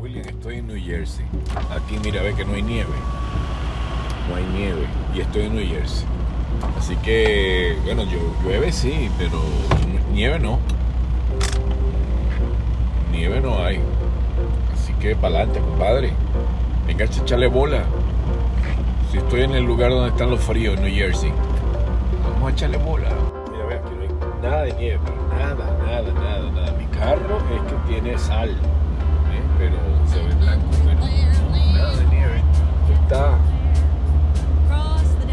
William, estoy en New Jersey. Aquí mira, ve que no hay nieve. No hay nieve. Y estoy en New Jersey. Así que, bueno, llueve sí, pero nieve no. Nieve no hay. Así que para adelante, compadre. Venga, echarle bola. Si estoy en el lugar donde están los fríos, en New Jersey. Vamos a echarle bola. Mira, ve, aquí no hay nada de nieve. Nada, nada, nada, nada. Mi carro es que tiene sal. ¿eh? Pero Está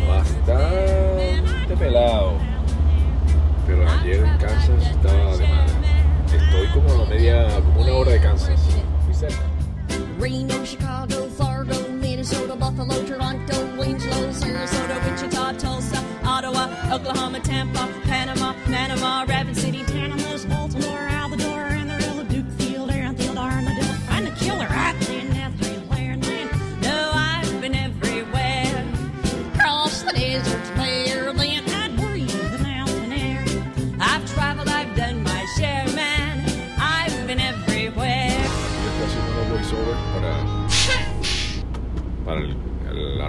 bastante pelado. Pero ayer en Kansas estaba de madre. Estoy como a media, como una hora de Kansas. Muy cerca. Reno, Chicago, Fargo, Minnesota, Buffalo, Toronto, Winslow, Sarasota, Wichita, Tulsa, Ottawa, Oklahoma, Tampa, Panama, Panama, Rapid City, Tanamas, Baltimore,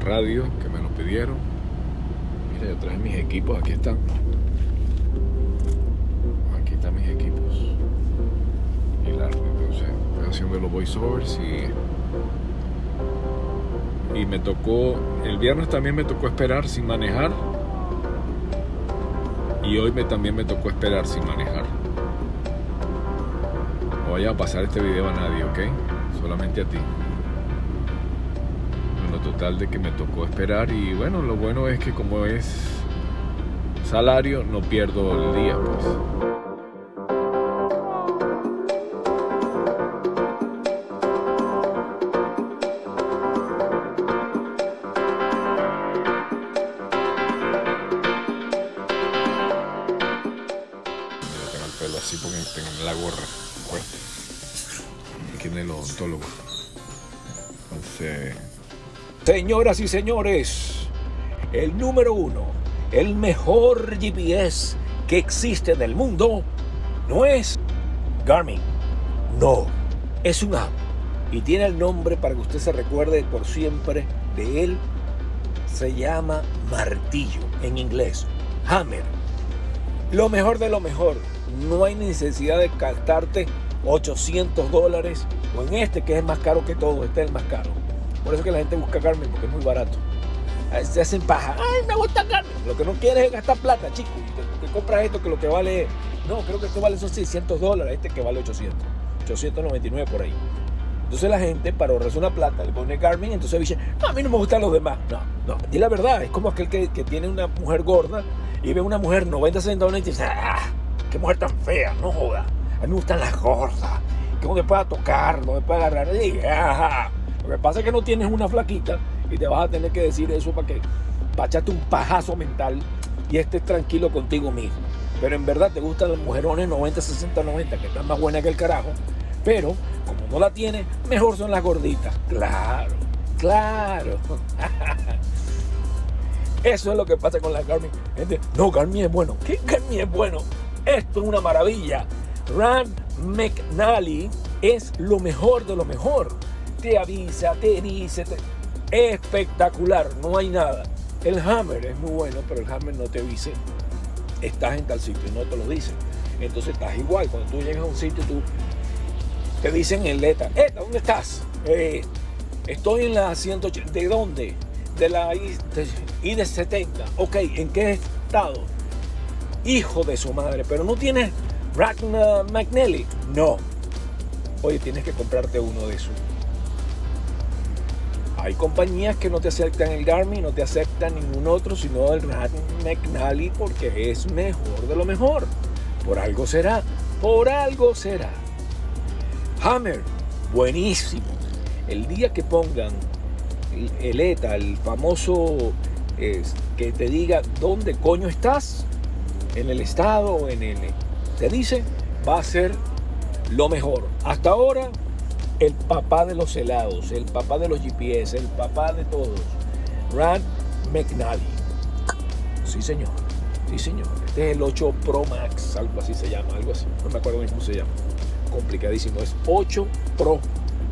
radio que me lo pidieron. Mira, yo traje mis equipos, aquí están. Aquí están mis equipos. Y la, entonces, estoy haciendo los voiceovers y. Y me tocó. El viernes también me tocó esperar sin manejar. Y hoy me, también me tocó esperar sin manejar. No vaya a pasar este video a nadie, ¿ok? Solamente a ti. Total de que me tocó esperar y bueno, lo bueno es que como es salario, no pierdo el día, pues. Así porque tengo la gorra fuerte. Aquí en el odontólogo. Señoras y señores, el número uno, el mejor GPS que existe en el mundo, no es Garmin. No, es un app. Y tiene el nombre para que usted se recuerde por siempre de él. Se llama martillo en inglés. Hammer. Lo mejor de lo mejor. No hay necesidad de gastarte 800 dólares o en este que es más caro que todo. Este es el más caro. Por eso que la gente busca Garmin porque es muy barato. Ahí Se hacen paja. Ay, me gusta Garmin. Lo que no quieres es gastar plata, chico. Te, te compras esto que lo que vale. No, creo que esto vale esos 600 dólares. Este que vale 800. 899 por ahí. Entonces la gente, para ahorrarse una plata, le pone Garmin, entonces dice, no, a mí no me gustan los demás. No, no, di la verdad, es como aquel que, que tiene una mujer gorda y ve una mujer 90 centavos y dice, ah, qué mujer tan fea, no joda. A mí me gustan las gordas, que no me pueda tocar, no me pueda agarrar. Y "Ajá". Lo que pasa es que no tienes una flaquita y te vas a tener que decir eso para que para echarte un pajazo mental y estés tranquilo contigo mismo. Pero en verdad te gustan las mujerones 90, 60, 90, que están más buenas que el carajo. Pero como no la tienes, mejor son las gorditas. Claro, claro. Eso es lo que pasa con la Garmin. Gente, no, Garmin es bueno. ¿Qué Garmin es bueno? Esto es una maravilla. Rand McNally es lo mejor de lo mejor. Te avisa, te dice, espectacular, no hay nada. El Hammer es muy bueno, pero el Hammer no te dice, estás en tal sitio, no te lo dice. Entonces estás igual, cuando tú llegas a un sitio, tú te dicen en letra, Eta, ¿dónde estás? "Eh, estoy en la 180, ¿de dónde? De la I de 70. Ok, ¿en qué estado? Hijo de su madre, pero no tienes Ragnar McNally. No. Oye, tienes que comprarte uno de esos. Hay compañías que no te aceptan el Garmin, no te aceptan ningún otro, sino el Ragnar McNally porque es mejor de lo mejor. Por algo será, por algo será. Hammer, buenísimo. El día que pongan el, el ETA, el famoso es, que te diga dónde coño estás, en el estado o en el... Te dice, va a ser lo mejor. Hasta ahora, el papá de los helados, el papá de los GPS, el papá de todos. Rand McNally. Sí, señor. Sí, señor. Este es el 8 Pro Max, algo así se llama, algo así. No me acuerdo bien cómo se llama. Complicadísimo. Es 8 Pro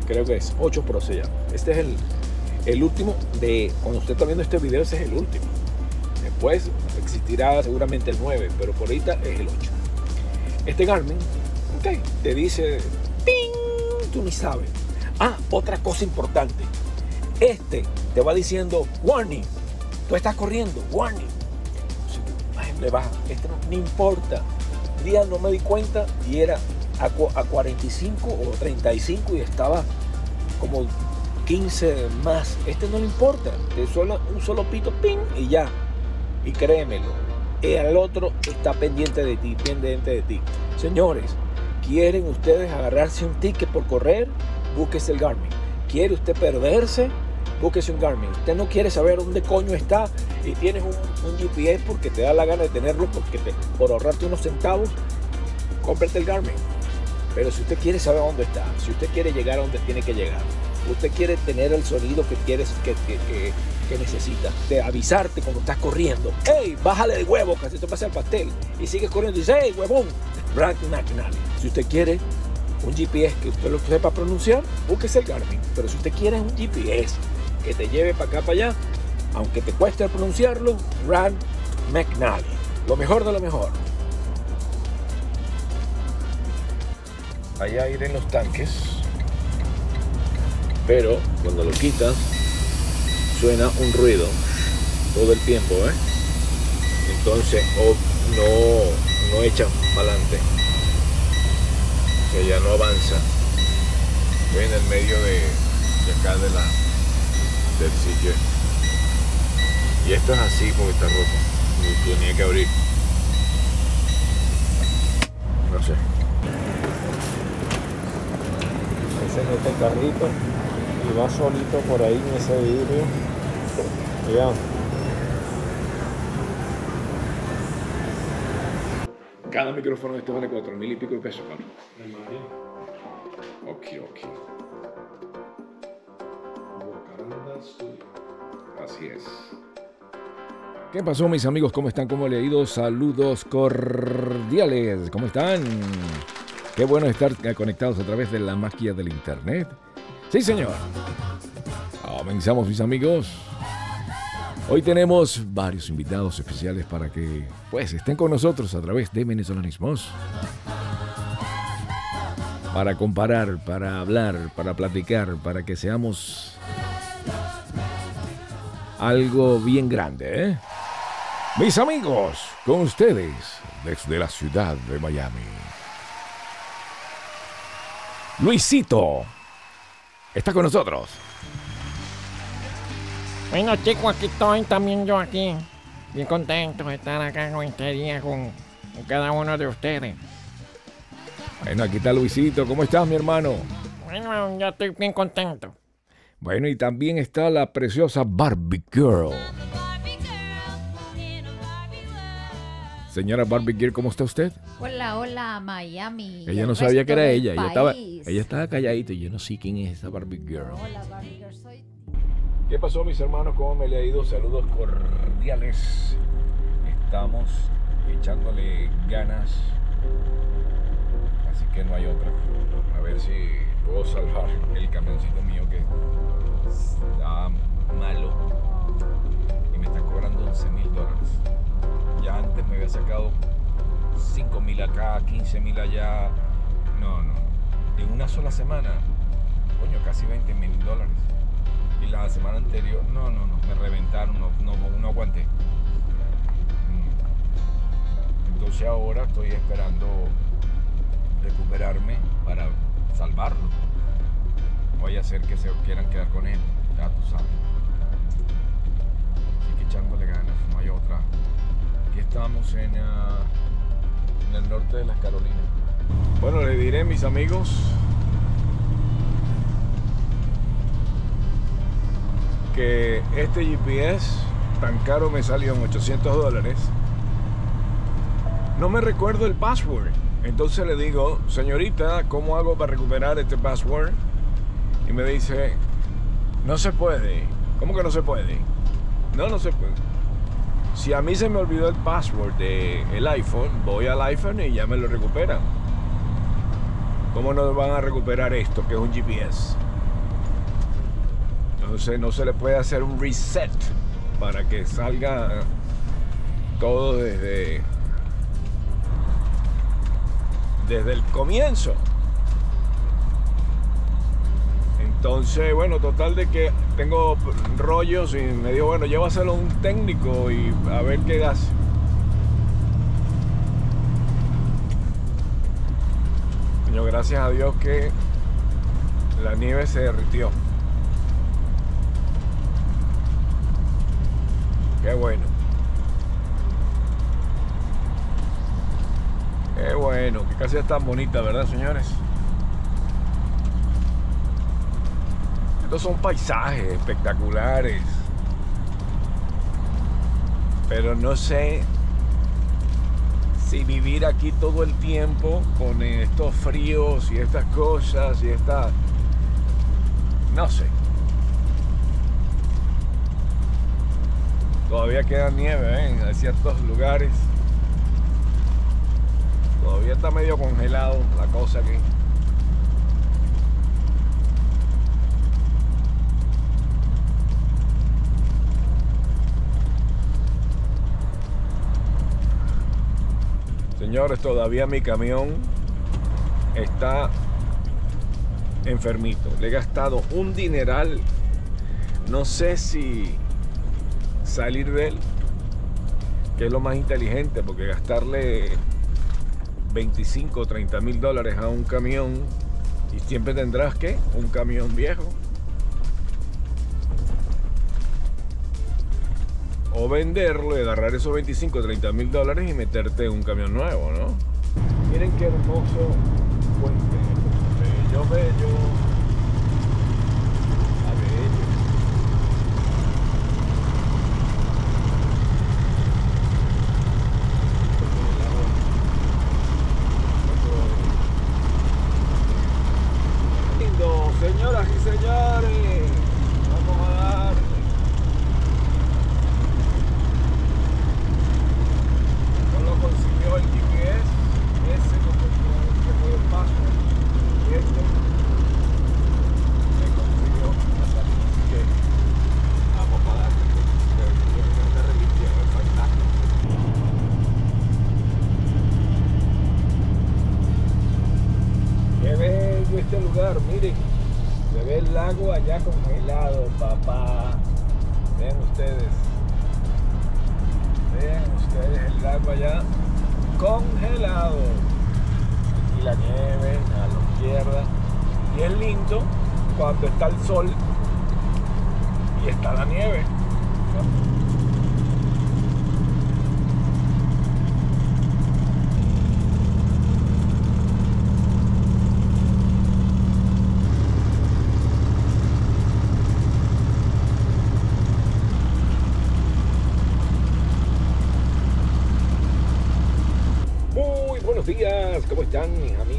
creo que es 8 Pro se llama. Este es el, el último de, cuando usted está viendo este video, ese es el último. Después existirá seguramente el 9, pero por ahorita es el 8. Este Garmin, ok, te dice, ¡ping! Ni sabes. Ah, otra cosa importante. Este te va diciendo, warning, tú estás corriendo, warning. Le baja, este no, no importa. Un día no me di cuenta y era a, a 45 o 35 y estaba como 15 más. Este no le importa. Te suena un solo pito, ping, y ya. Y créemelo, el otro está pendiente de ti, pendiente de ti. Señores, ¿quieren ustedes agarrarse un ticket por correr? Búsquese el Garmin. ¿Quiere usted perderse? Búsquese un Garmin. Usted no quiere saber dónde coño está y tienes un, un GPS porque te da la gana de tenerlo porque te, por ahorrarte unos centavos, cómprate el Garmin. Pero si usted quiere saber dónde está, si usted quiere llegar a donde tiene que llegar, usted quiere tener el sonido que quieres que, que, que, que de avisarte cuando estás corriendo. ¡Hey! Bájale de huevo, casi te pasa el pastel. Y sigues corriendo y dice, ¡Hey, huevón! Brad McNally. Si usted quiere un GPS que usted lo sepa pronunciar, búsquese el Garmin. Pero si usted quiere un GPS que te lleve para acá, para allá, aunque te cueste pronunciarlo, Brad McNally. Lo mejor de lo mejor. Hay aire en los tanques, pero cuando lo quitas suena un ruido todo el tiempo, ¿eh? Entonces oh, no, no echa para adelante, o ya no avanza. Estoy en el medio de, acá de la, del sitio. Y esto es así porque está roto. Y tenía que abrir. No sé. se mete el carrito y va solito por ahí en ese vidrio. Ya. Cada micrófono de estos vale cuatro mil y pico de pesos, Carlos. Ok, ok. Así es. ¿Qué pasó, mis amigos? ¿Cómo están? ¿Cómo le ha ido? Saludos cordiales. ¿Cómo están? Qué bueno estar conectados a través de la magia del internet. Sí, señor. Comenzamos, mis amigos. Hoy tenemos varios invitados especiales para que pues estén con nosotros a través de Venezolanismos. Para comparar, para hablar, para platicar, para que seamos algo bien grande, ¿eh? Mis amigos, con ustedes desde la ciudad de Miami. Luisito está con nosotros. Bueno chicos, aquí estoy también yo aquí. Bien contento de estar acá con este día con, con cada uno de ustedes. Bueno, aquí está Luisito. ¿Cómo estás, mi hermano? Bueno, ya estoy bien contento. Bueno, y también está la preciosa Barbie Girl. Señora Barbie Girl, ¿cómo está usted? Hola, hola, Miami. Ella el no sabía que era ella. Ella estaba, ella estaba calladita y yo no sé quién es esa Barbie Girl. Hola, Barbie Girl, soy ¿Qué pasó, mis hermanos? ¿Cómo me le ha ido? Saludos cordiales. Estamos echándole ganas. Así que no hay otra. A ver si puedo salvar el camioncito mío que está malo está cobrando 11 mil dólares. Ya antes me había sacado 5 mil acá, 15 mil allá. No, no. En una sola semana, coño, casi 20 mil dólares. Y la semana anterior, no, no, no, me reventaron, no, no, no aguanté. Mm. Entonces ahora estoy esperando recuperarme para salvarlo. Vaya a ser que se quieran quedar con él, ya tú sabes. Echándole ganas, no hay otra. Aquí estamos en, en el norte de las Carolinas. Bueno, le diré, mis amigos, que este GPS tan caro me salió en 800 dólares. No me recuerdo el password. Entonces le digo, señorita, ¿cómo hago para recuperar este password? Y me dice, no se puede. ¿Cómo que no se puede? No, no se puede. Si a mí se me olvidó el password del iPhone, voy al iPhone y ya me lo recuperan. ¿Cómo no van a recuperar esto, que es un GPS? Entonces no se le puede hacer un reset para que salga todo desde desde el comienzo. Entonces, bueno, total de que tengo rollos y me dijo, bueno, llévaselo a un técnico y a ver qué hace. Coño, gracias a Dios que la nieve se derritió. Qué bueno. Qué bueno, que casi es tan bonita, ¿verdad, señores? Son paisajes espectaculares. Pero no sé si vivir aquí todo el tiempo con estos fríos y estas cosas y esta... No sé. Todavía queda nieve ¿eh? en ciertos lugares. Todavía está medio congelado la cosa aquí. Señores, todavía mi camión está enfermito. Le he gastado un dineral. No sé si salir de él, que es lo más inteligente, porque gastarle 25 o 30 mil dólares a un camión y siempre tendrás que un camión viejo. Venderlo y agarrar esos 25 o 30 mil dólares y meterte en un camión nuevo, ¿no? Miren qué hermoso puente. Bello, bello.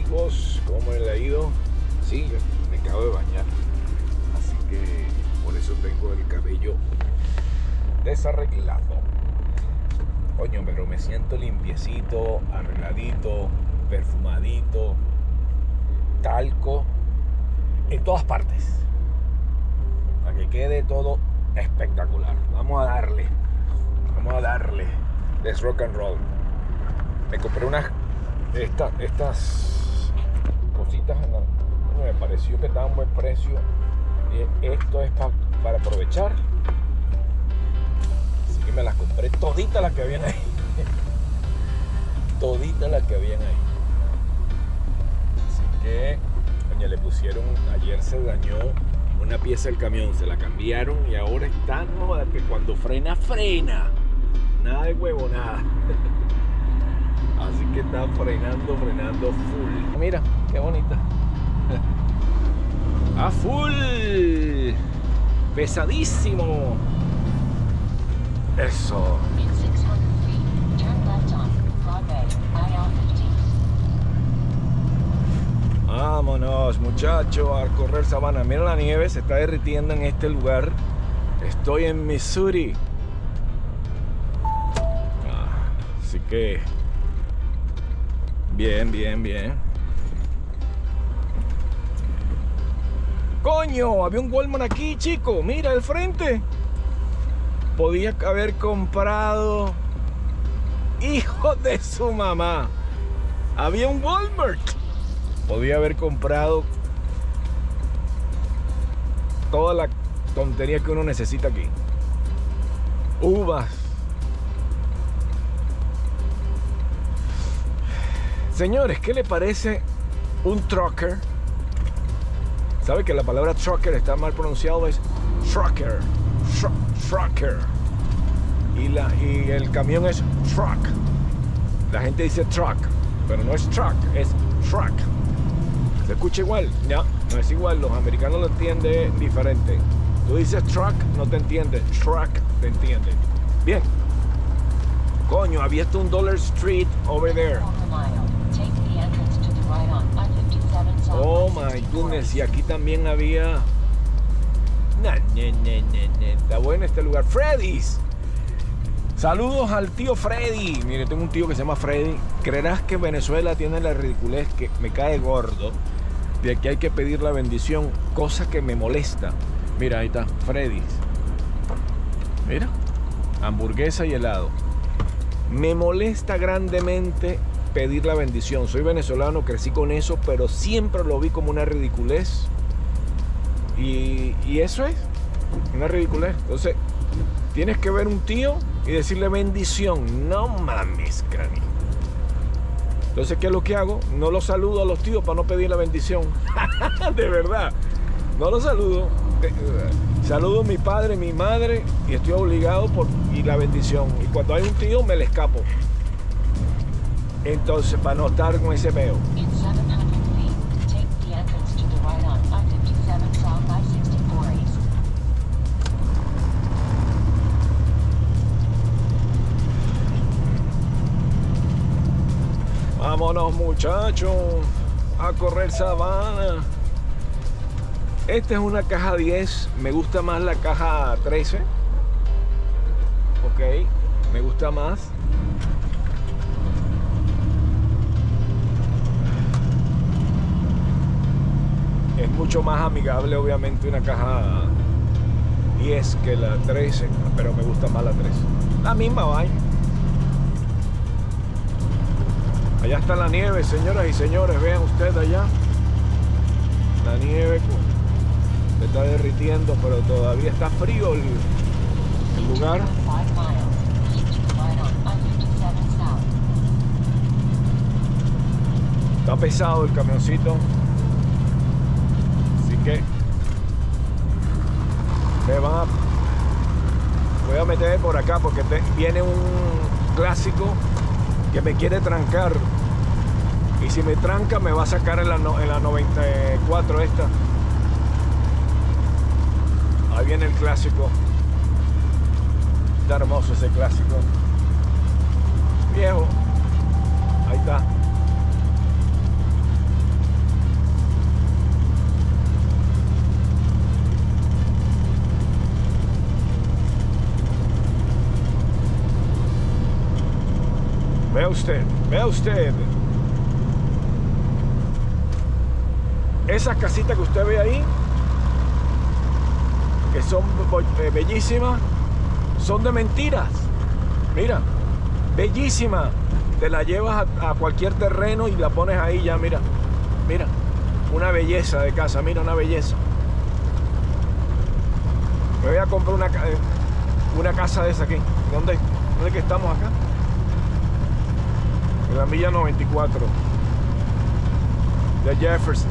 Amigos? ¿Cómo les ha ido? Sí, me acabo de bañar, así que por eso tengo el cabello desarreglado. Coño, pero me siento limpiecito, arregladito, perfumadito, talco, en todas partes. Para que quede todo espectacular. Vamos a darle, vamos a darle. Let's rock and roll me compré unas estas estas me pareció que estaban a buen precio. Y esto es pa- para aprovechar. Así que me las compré toditas las que habían ahí. Toditas las que habían ahí. Así que coño, le pusieron ayer se dañó una pieza del camión se la cambiaron y ahora está no que cuando frena frena. Nada de huevo nada. Así que está frenando, frenando full. Mira, qué bonita. A full. Pesadísimo. Eso. In 600 feet, turn left on Broadway, IL-15. Vámonos, muchachos, a correr sabana. Mira la nieve, se está derritiendo en este lugar. Estoy en Missouri. Ah, así que. Bien, bien, bien. Coño, había un Walmart aquí, chico. Mira, al frente. Podía haber comprado. Hijo de su mamá. Había un Walmart. Podía haber comprado toda la tontería que uno necesita aquí. Uvas. Señores, ¿qué le parece un trucker? ¿Sabe que la palabra trucker está mal pronunciado? Es trucker. Tru- trucker. Y, la, y el camión es truck. La gente dice truck, pero no es truck, es truck. ¿Se escucha igual? No, no es igual. Los americanos lo entienden diferente. Tú dices truck, no te entiende. Truck te entiende. Bien. Coño, había un Dollar Street over there. Quarter mile. Take the entrance to the right on I-57 south Oh my 64 goodness. Y aquí también había. Ne. Está bueno este lugar. Freddy's. Saludos al tío Freddy. Mire, tengo un tío que se llama Freddy. Creerás que Venezuela tiene la ridiculez que me cae gordo de que hay que pedir la bendición, cosa que me molesta. Mira, ahí está, Freddy's. Mira, hamburguesa y helado. Me molesta grandemente pedir la bendición. Soy venezolano, crecí con eso, pero siempre lo vi como una ridiculez. Y, eso es, una ridiculez. Entonces, tienes que ver un tío y decirle bendición. No mames, cráneo. Entonces, ¿qué es lo que hago? No los saludo a los tíos para no pedir la bendición. de verdad. No los saludo. De- eh, Saludo a mi padre, mi madre y estoy obligado por y la bendición. Y cuando hay un tío me le escapo. Entonces, para no estar con ese peo. In 700 feet, take the entrance to the right on I-57 south by 64 east. Vámonos muchachos a correr sabana. Esta es una caja 10. Me gusta más la caja 13. Ok, me gusta más. Es mucho más amigable obviamente una caja 10 que la 13, pero me gusta más la 13. La misma vaina. Allá está la nieve, señoras y señores. Vean ustedes allá. La nieve se está derritiendo, pero todavía está frío el, el lugar. 5 miles. Keep to the right on I-57 south. Está pesado el camioncito. Me van a. Voy a meter por acá porque te- viene un clásico que me quiere trancar. Y si me tranca me va a sacar en la, en la 94 esta. Ahí viene el clásico. Está hermoso ese clásico. Viejo. Ahí está. Vea usted, vea usted. Esas casitas que usted ve ahí, que son eh, bellísimas, son de mentiras. Mira, bellísima. Te la llevas a, a cualquier terreno y la pones ahí ya, mira. Mira, una belleza de casa, mira, una belleza. Me voy a comprar una, eh, una casa de esa aquí. ¿Dónde? ¿Dónde que estamos acá? En la milla 94 de Jefferson.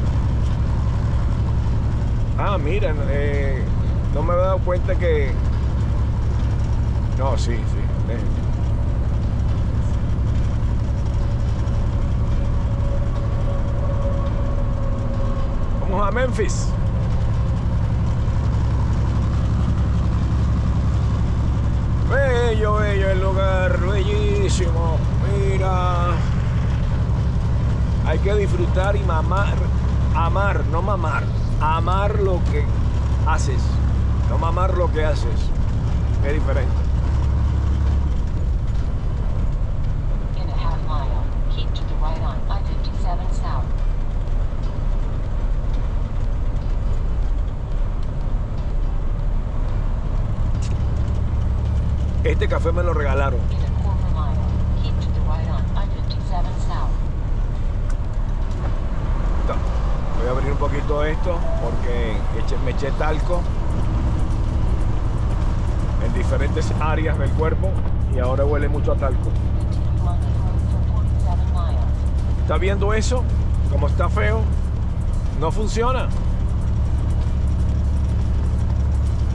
Ah, miren, eh, no me había dado cuenta que. No, sí, sí. Vamos a Memphis. Bello, bello el lugar, bellísimo mira, hay que disfrutar y mamar, amar, no mamar, amar lo que haces, no mamar lo que haces, es diferente. Este café me lo regalaron. Poquito esto porque me eché talco en diferentes áreas del cuerpo y ahora huele mucho a talco. Continue on the road for 47 miles. ¿Está viendo eso? Como está feo. No funciona.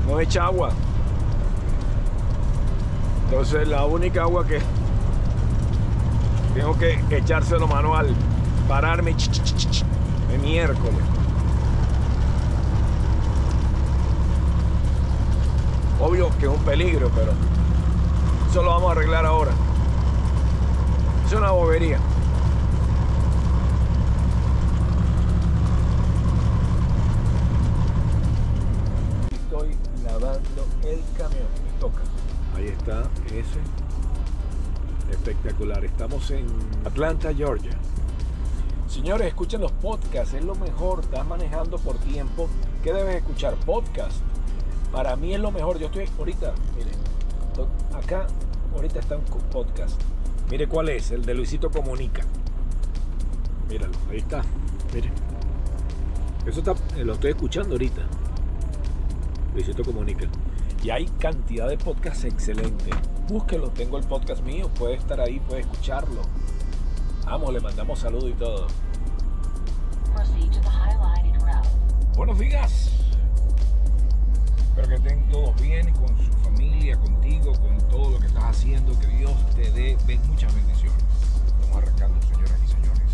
No echa agua. Entonces la única agua que tengo que echárselo manual. Pararme de miércoles. Obvio que es un peligro, pero eso lo vamos a arreglar ahora. Es una bobería. Estoy lavando el camión. Me toca. Ahí está ese. Espectacular. Estamos en Atlanta, Georgia. Señores, escuchen los podcasts. Es lo mejor. Estás manejando por tiempo. ¿Qué debes escuchar? Podcast. Para mí es lo mejor. Yo estoy ahorita, miren, to- acá ahorita está un podcast. Mire cuál es, el de Luisito Comunica. Míralo, ahí está. Mire. Eso está, eh, lo estoy escuchando ahorita. Luisito Comunica. Y hay cantidad de podcasts excelentes. Búsquelo, tengo el podcast mío, puede estar ahí, puede escucharlo. Vamos, le mandamos saludos y todo. Buenos días. Espero que estén todos bien con su familia, contigo, con todo lo que estás haciendo. Que Dios te dé muchas bendiciones. Estamos arrancando, señoras y señores,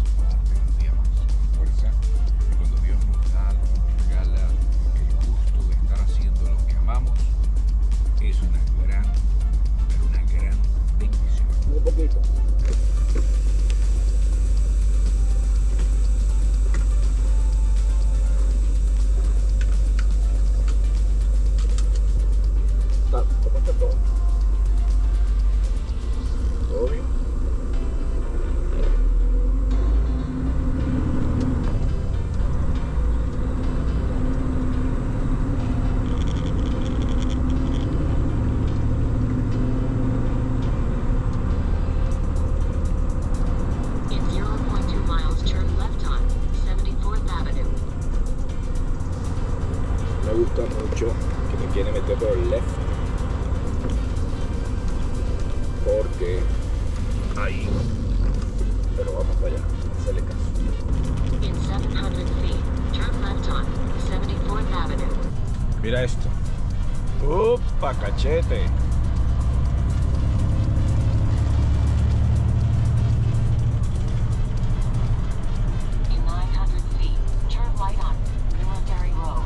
un día más con fuerza. Y cuando Dios nos da, nos regala el gusto de estar haciendo lo que amamos, es una gran, pero una gran bendición. Un poquito. ¿Cómo está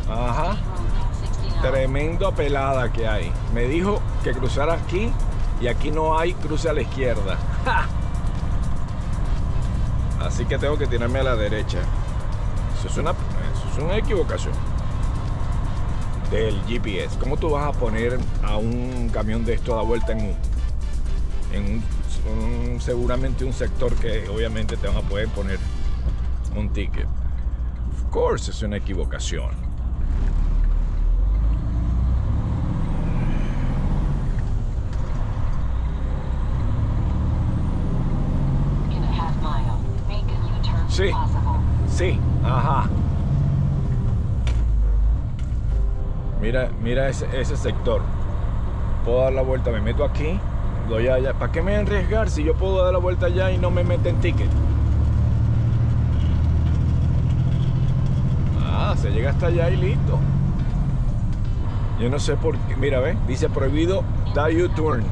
Ajá. State Road 69. Tremendo pelada que hay. Me dijo que cruzara aquí y aquí no hay cruce a la izquierda. Así que tengo que tirarme a la derecha. Es una, eso es una equivocación del GPS. ¿Cómo tú vas a poner a un camión de esto a la vuelta en un, en un- un- seguramente un sector que obviamente te van a poder poner un ticket? Of course es una equivocación. Sí. Sí, ajá. Mira, mira ese, ese sector. Puedo dar la vuelta, me meto aquí, doy allá. ¿Para qué me arriesgar si yo puedo dar la vuelta allá y no me meten ticket? Ah, se llega hasta allá y listo. Yo no sé por qué. Mira, ve, dice prohibido da 300 U-turn.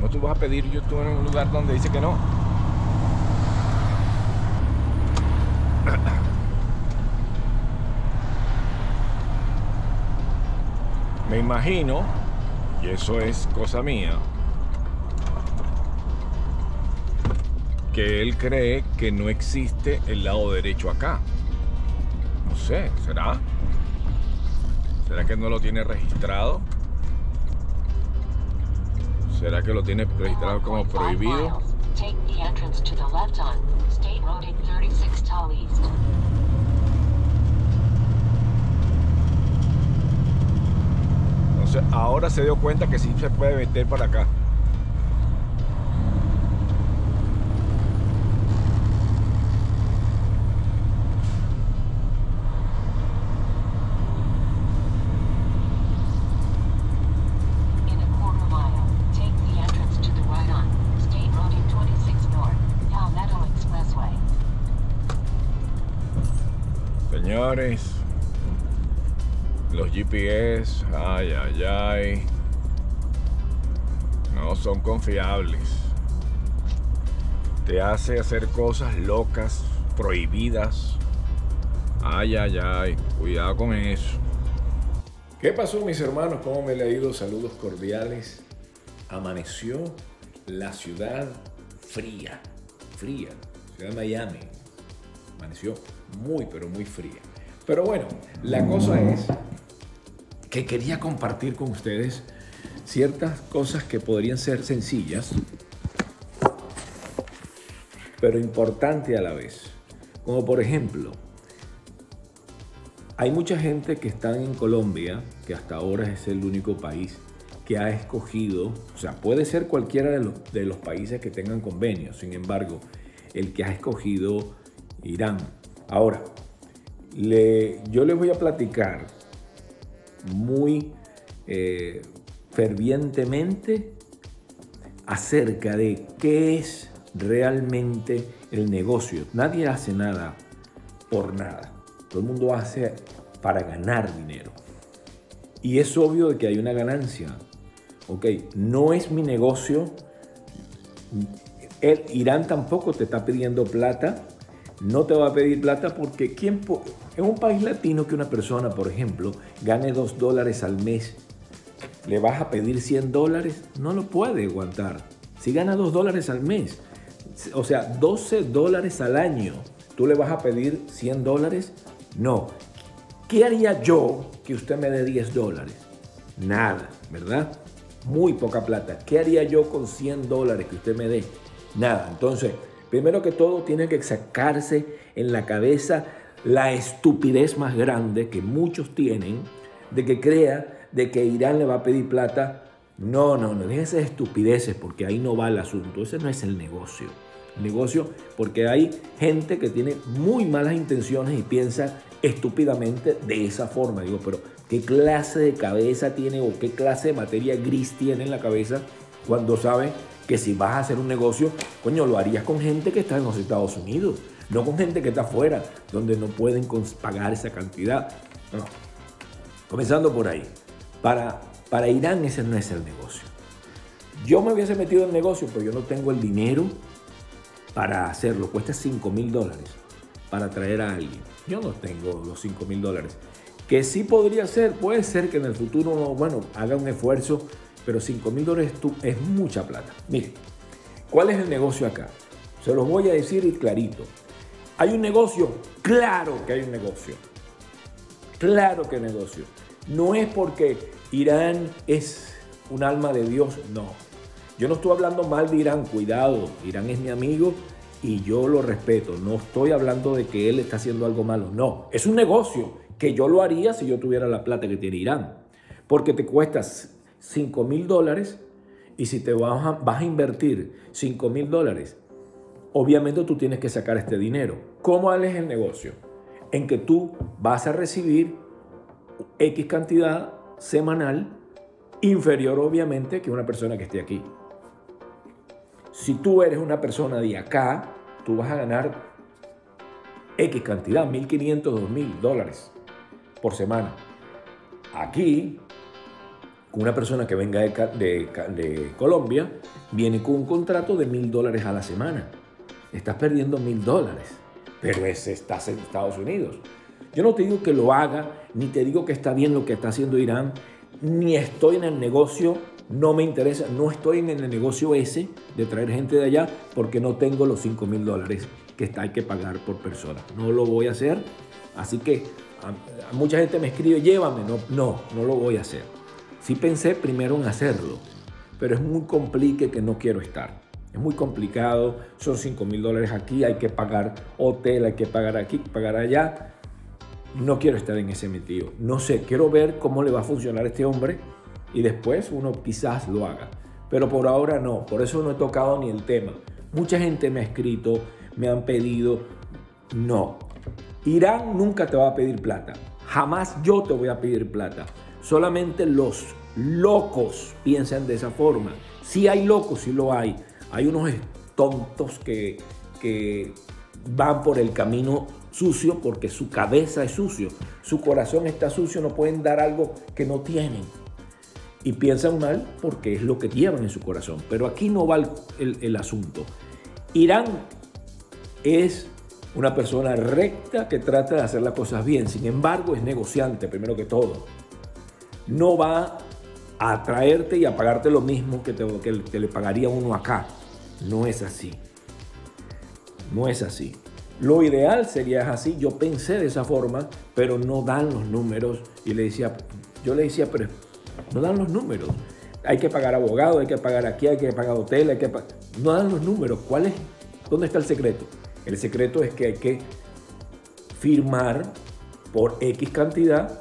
No tú vas a pedir U-turn en un lugar donde dice que no. Me imagino, y eso es cosa mía, que él cree que no existe el lado derecho acá. No sé, ¿será? ¿Será que no lo tiene registrado? ¿Será que lo tiene registrado como 1.5 prohibido? Take the entrance to the left on State Road 836 Tall East. Ahora se dio cuenta que sí se puede meter para acá. In Ay, ay, ay, no son confiables. Te hace hacer cosas locas, prohibidas. Ay, ay, ay, cuidado con eso. ¿Qué pasó mis hermanos? ¿Cómo me le ha? Saludos cordiales. Amaneció la ciudad fría, fría, ciudad de Miami. Amaneció muy, pero muy fría. Pero bueno, la cosa es que quería compartir con ustedes ciertas cosas que podrían ser sencillas, pero importantes a la vez. Como por ejemplo, hay mucha gente que está en Colombia, que hasta ahora es el único país que ha escogido, o sea, puede ser cualquiera de los, países que tengan convenios, sin embargo, el que ha escogido Irán. Ahora, yo les voy a platicar muy eh, fervientemente acerca de qué es realmente el negocio. Nadie hace nada por nada. Todo el mundo hace para ganar dinero. Y es obvio que hay una ganancia. Ok, no es mi negocio. El Irán tampoco te está pidiendo plata. No te va a pedir plata porque ¿quién en un país latino que una persona, por ejemplo, gane dos dólares al mes, le vas a pedir 100 dólares, no lo puede aguantar. Si gana 2 dólares al mes, o sea, 12 dólares al año, ¿tú le vas a pedir 100 dólares? No. ¿Qué haría yo que usted me dé 10 dólares? Nada, ¿verdad? Muy poca plata. ¿Qué haría yo con 100 dólares que usted me dé? Nada. Entonces, primero que todo, tiene que sacarse en la cabeza la estupidez más grande que muchos tienen de que crea de que Irán le va a pedir plata. No, no, no, déjense de estupideces porque ahí no va el asunto. Ese no es el negocio. Negocio porque hay gente que tiene muy malas intenciones y piensa estúpidamente de esa forma. Digo, pero ¿qué clase de cabeza tiene o qué clase de materia gris tiene en la cabeza cuando sabe que si vas a hacer un negocio, coño, lo harías con gente que está en los Estados Unidos, no con gente que está afuera, donde no pueden pagar esa cantidad. No. Comenzando por ahí. Para, para Irán ese no es el negocio. Yo me hubiese metido en negocio, pero yo no tengo el dinero para hacerlo. Cuesta 5 mil dólares para traer a alguien. Yo no tengo los 5 mil dólares. Que sí podría ser, puede ser que en el futuro, bueno, haga un esfuerzo, pero 5 mil dólares es mucha plata. Mire, ¿cuál es el negocio acá? Se los voy a decir clarito. ¿Hay un negocio? Claro que hay un negocio. Claro que negocio. No es porque Irán es un alma de Dios, no. Yo no estoy hablando mal de Irán, cuidado. Irán es mi amigo y yo lo respeto. No estoy hablando de que él está haciendo algo malo, no. Es un negocio que yo lo haría si yo tuviera la plata que tiene Irán. Porque te cuestas 5 mil dólares y si te vas a, vas a invertir 5 mil dólares, obviamente tú tienes que sacar este dinero. ¿Cómo es el negocio? En que tú vas a recibir X cantidad semanal inferior obviamente que una persona que esté aquí. Si tú eres una persona de acá, tú vas a ganar X cantidad, 1.500, 2.000 dólares por semana. Aquí, una persona que venga de Colombia viene con un contrato de 1.000 dólares a la semana. Estás perdiendo 1.000 dólares, pero ese estás en Estados Unidos. Yo no te digo que lo haga, ni te digo que está bien lo que está haciendo Irán, ni estoy en el negocio, no me interesa, no estoy en el negocio ese de traer gente de allá porque no tengo los 5 mil dólares que hay que pagar por persona. No lo voy a hacer, así que mucha gente me escribe, llévame, no, no, no lo voy a hacer. Sí pensé primero en hacerlo, pero es muy complique que no quiero estar. Es muy complicado, son 5 mil dólares aquí, hay que pagar hotel, hay que pagar aquí, pagar allá. No quiero estar en ese metido. No sé, quiero ver cómo le va a funcionar a este hombre y después uno quizás lo haga. Pero por ahora no, por eso no he tocado ni el tema. Mucha gente me ha escrito, me han pedido, no. Irán nunca te va a pedir plata. Jamás yo te voy a pedir plata. Solamente los locos piensan de esa forma. Si hay locos, sí lo hay. Hay unos tontos que, van por el camino sucio porque su cabeza es sucio, su corazón está sucio, no pueden dar algo que no tienen. Y piensan mal porque es lo que llevan en su corazón. Pero aquí no va el, asunto. Irán es una persona recta que trata de hacer las cosas bien. Sin embargo, es negociante, primero que todo. No va a traerte y a pagarte lo mismo que te le pagaría uno acá. No es así. No es así. Lo ideal sería así. Yo pensé de esa forma, pero no dan los números. Y le decía, yo le decía, pero no dan los números. Hay que pagar abogado, hay que pagar aquí, hay que pagar hotel, hay que no dan los números. ¿Cuál es? ¿Dónde está el secreto? El secreto es que hay que firmar por X cantidad,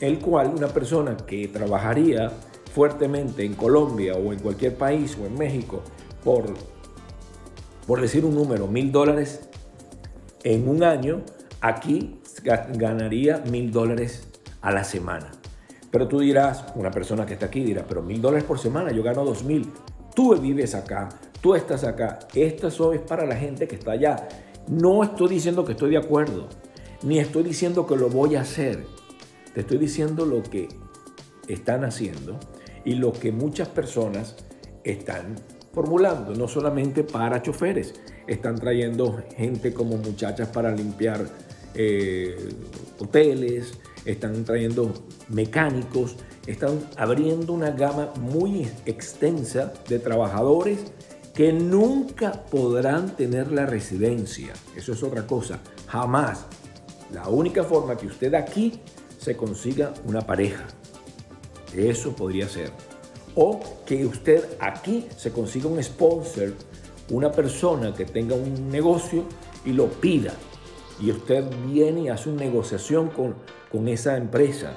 el cual una persona que trabajaría fuertemente en Colombia o en cualquier país o en México por, por decir un número, mil dólares en un año, aquí ga- ganaría mil dólares a la semana. Pero tú dirás, una persona que está aquí dirá, pero mil dólares por semana, yo gano dos mil. Tú vives acá, tú estás acá. Solo es para la gente que está allá. No estoy diciendo que estoy de acuerdo, ni estoy diciendo que lo voy a hacer. Te estoy diciendo lo que están haciendo y lo que muchas personas están formulando, no solamente para choferes, están trayendo gente como muchachas para limpiar eh, hoteles, están trayendo mecánicos, están abriendo una gama muy extensa de trabajadores que nunca podrán tener la residencia. Eso es otra cosa, jamás. La única forma que usted aquí se consiga una pareja. Eso podría ser. O que usted aquí se consiga un sponsor, una persona que tenga un negocio y lo pida. Y usted viene y hace una negociación con, con esa empresa.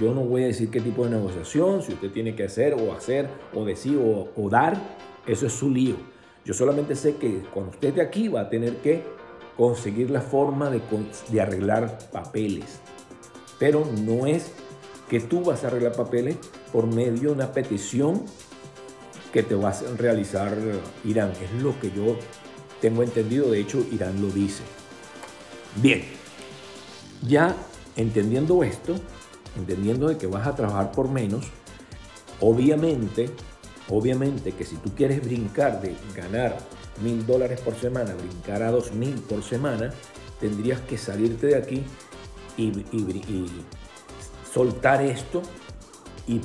Yo no voy a decir qué tipo de negociación, si usted tiene que hacer o hacer o decir o, dar, eso es su lío. Yo solamente sé que cuando usted de aquí va a tener que conseguir la forma de, de arreglar papeles. Pero no es que tú vas a arreglar papeles por medio de una petición que te va a realizar Irán. Es lo que yo tengo entendido. De hecho, Irán lo dice. Bien, ya entendiendo esto, entendiendo de que vas a trabajar por menos, obviamente, obviamente que si tú quieres brincar de ganar mil dólares por semana, brincar a dos mil por semana, tendrías que salirte de aquí y, y soltar esto y,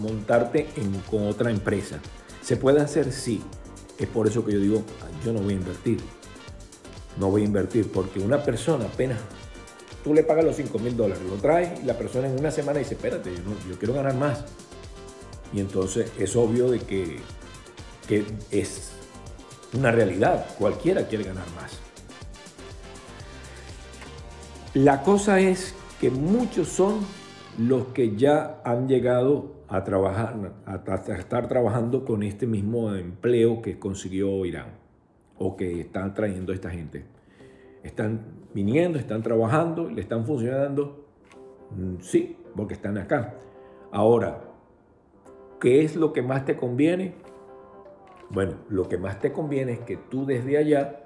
montarte en- con otra empresa. ¿Se puede hacer? Sí. Es por eso que yo digo, "Ah, yo no voy a invertir. No voy a invertir porque una persona apenas, tú le pagas los 5 mil dólares, lo traes y la persona en una semana dice, espérate, yo, no- yo quiero ganar más. Y entonces es obvio de que es una realidad. Cualquiera quiere ganar más. La cosa es que muchos son los que ya han llegado a trabajar, a, estar trabajando con este mismo empleo que consiguió Irán o que están trayendo esta gente. Están viniendo, están trabajando, le están funcionando. Mm, Sí, porque están acá. Ahora, ¿qué es lo que más te conviene? Bueno, lo que más te conviene es que tú desde allá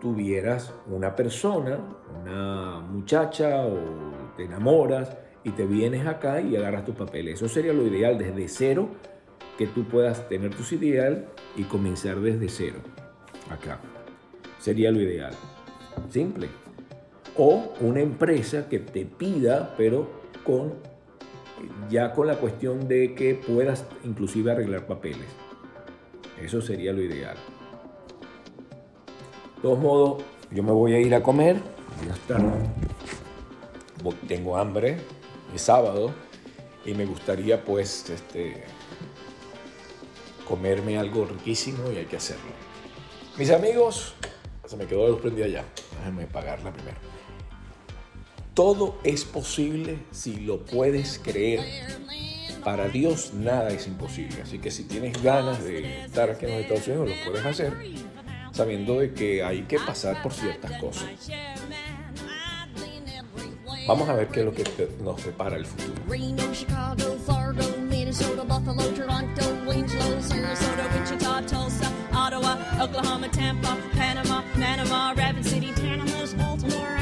tuvieras una persona, una muchacha o te enamoras y te vienes acá y agarras tus papeles. Eso sería lo ideal desde cero, que tú puedas tener tu ideal y comenzar desde cero acá. Sería lo ideal. Simple. O una empresa que te pida, pero con ya con la cuestión de que puedas inclusive arreglar papeles. Eso sería lo ideal. De todos modos, yo me voy a ir a comer. Ya está. Tengo hambre. Sábado. Y me gustaría pues este, comerme algo riquísimo y hay que hacerlo. Mis amigos, se me quedó la luz prendida ya. Déjenme pagarla primero. Todo es posible si lo puedes creer. Para Dios nada es imposible. Así que si tienes ganas de estar aquí en los Estados Unidos, lo puedes hacer sabiendo de que hay que pasar por ciertas cosas. Vamos a ver qué es lo que nos separa el futuro. Oklahoma, Tampa, Panama, Rapid City, Baltimore,